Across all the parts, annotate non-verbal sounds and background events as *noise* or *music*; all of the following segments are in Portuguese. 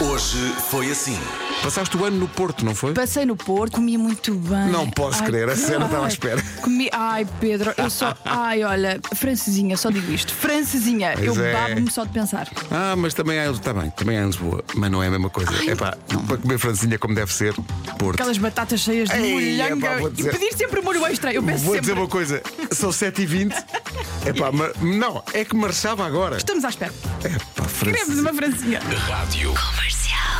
Hoje foi assim. Passaste o ano no Porto, não foi? Passei no Porto, comia muito bem. Não posso crer, a sério, não estava à ai, espera. Comi, ai, Pedro, eu só. Ai, olha, francesinha, só digo isto. Francesinha, eu Pois é. babo-me só de pensar. Ah, mas também há, tá bem, também há em Lisboa, mas não é a mesma coisa. Ai, é pá, para comer francesinha como deve ser, Porto. Aquelas batatas cheias de Ei, molhanga vou e dizer- pedir sempre molho extra. Eu peço Vou sempre. dizer uma coisa, são 7h20. É pá, mas não, é que marchava agora. Estamos à espera. É pá, Queremos uma francesinha. Rádio.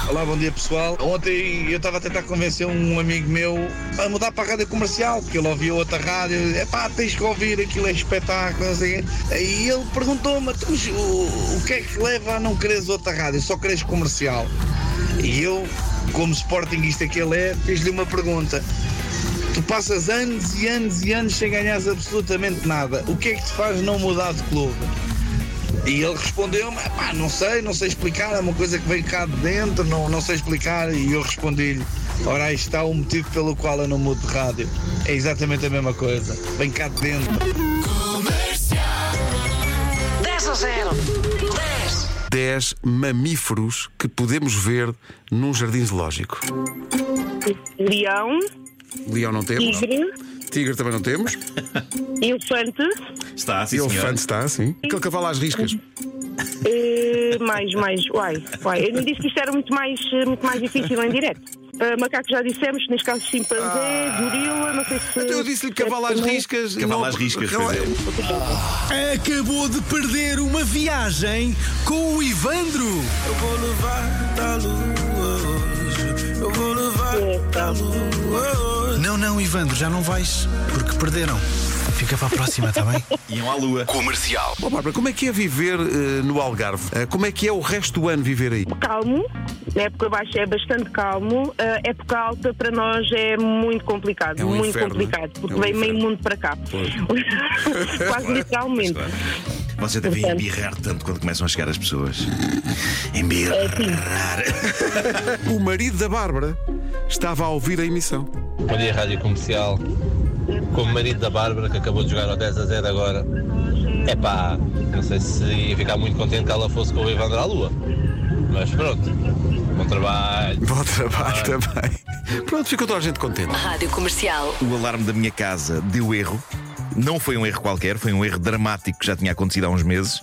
Olá, bom dia pessoal. Ontem eu estava a tentar convencer um amigo meu a mudar para a rádio comercial, porque ele ouvia outra rádio. É pá, tens que ouvir, aquilo é espetáculo. não sei o quê. E ele perguntou-me, "Então, mas o, o que é que leva a não quereres outra rádio, só queres comercial? E eu, como sportinguista que ele é, fiz-lhe uma pergunta. Tu passas anos e anos e anos sem ganhares absolutamente nada. O que é que te faz não mudar de clube? E ele respondeu-me, pá, não sei, não sei explicar, é uma coisa que vem cá de dentro, não, não sei explicar. E eu respondi-lhe, ora aí está o motivo pelo qual eu não mudo de rádio. É exatamente a mesma coisa, vem cá de dentro. 10 a 0. 10. 10 mamíferos que podemos ver num jardim zoológico. Leão, Leão não temos. tigre, Tigre também não temos. *laughs* elefante, Está, sim, E senhor. elefante está, sim. Aquele cavalo às riscas. eh, mais, mais, uai, uai. Eu não disse que isto era muito mais, eh, muito mais difícil em direto. Eh, macaco já dissemos, neste caso chimpanzé, gorila, não sei se. Então eu disse-lhe cavalo às riscas. Cavalo não- às riscas, pois é. Acabou de perder uma viagem com o Ivandro. Eu vou levar da lua hoje. Eu vou levar da lua hoje. Não, não, Ivandro, já não vais, porque perderam. Fica para a próxima, está bem? *laughs* Iam à lua. Comercial. Ó Bárbara, como é que é viver eh, no Algarve? Eh, como é que é o resto do ano viver aí? Calmo, na época baixa é bastante calmo, a época alta para nós é muito complicado, É um muito inferno, complicado, é? porque É um vem meio inferno. mundo para cá. *laughs* Quase literalmente. Claro. Vocês devem Portanto- embirrar tanto quando começam a chegar as pessoas. Embirrar. *laughs* O marido da Bárbara estava a ouvir a emissão. Bom dia, Rádio Comercial. Como marido da Bárbara, que acabou de jogar ao 10 a 0 agora. Epá, não sei se ia ficar muito contente que ela fosse com o Evandro à Lua. Mas pronto, bom trabalho. Bom trabalho também. Pronto, ficou toda a gente contente. Rádio Comercial. O alarme da minha casa deu erro. Não foi um erro qualquer, foi um erro dramático que já tinha acontecido há uns meses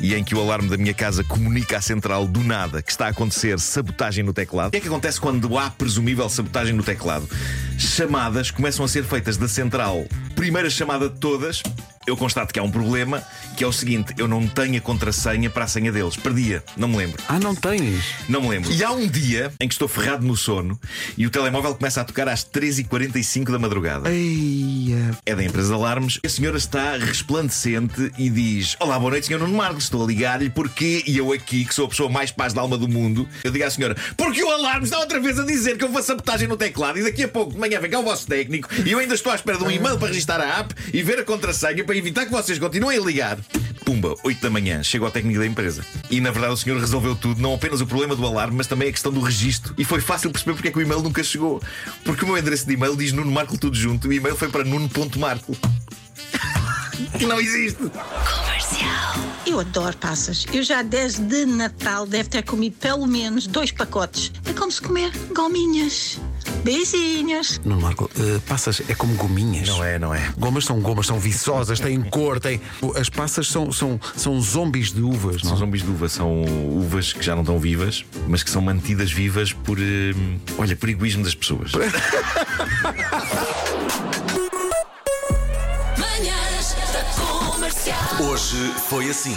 e em que o alarme da minha casa comunica à central do nada que está a acontecer sabotagem no teclado. O que é que acontece quando há presumível sabotagem no teclado? Chamadas começam a ser feitas da central. Primeira chamada de todas, eu constato que há um problema, que é o seguinte: eu não tenho a contrassenha para a senha deles. Perdia, não me lembro. Ah, não tens? Não me lembro. E há um dia em que estou ferrado no sono e o telemóvel começa a tocar às 3h45 da madrugada. Eia. É da empresa de alarmes. A senhora está resplandecente e diz: Olá, boa noite, senhor Nuno Marcos. Estou a ligar-lhe porque, e eu aqui, que sou a pessoa mais paz da alma do mundo, eu digo à senhora: Porque o alarme está outra vez a dizer que eu vou sabotagem no teclado e daqui a pouco de manhã vem cá o vosso técnico e eu ainda estou à espera de um e-mail para registrar a app e ver a contrassenha para evitar que vocês continuem a ligar. Pumba, 8 da manhã, chego ao técnico da empresa. E na verdade o senhor resolveu tudo, não apenas o problema do alarme, mas também a questão do registro. E foi fácil perceber porque é que o e-mail nunca chegou. Porque o meu endereço de e-mail diz Nuno Marco tudo junto e o e-mail foi para nuno.marco. *laughs* que não existe. Eu adoro passas. Eu já desde Natal deve ter comido pelo menos dois pacotes. É como se comer gominhas. Beijinhos. Não, Marco, eh, passas é como gominhas. Não é, não é. Gomas são gomas, são viçosas, têm cor, têm. As passas são, são, são zombies de uvas, São não? zombies de uva, são uvas que já não estão vivas, mas que são mantidas vivas por. eh, olha, por egoísmo das pessoas. Hoje foi assim.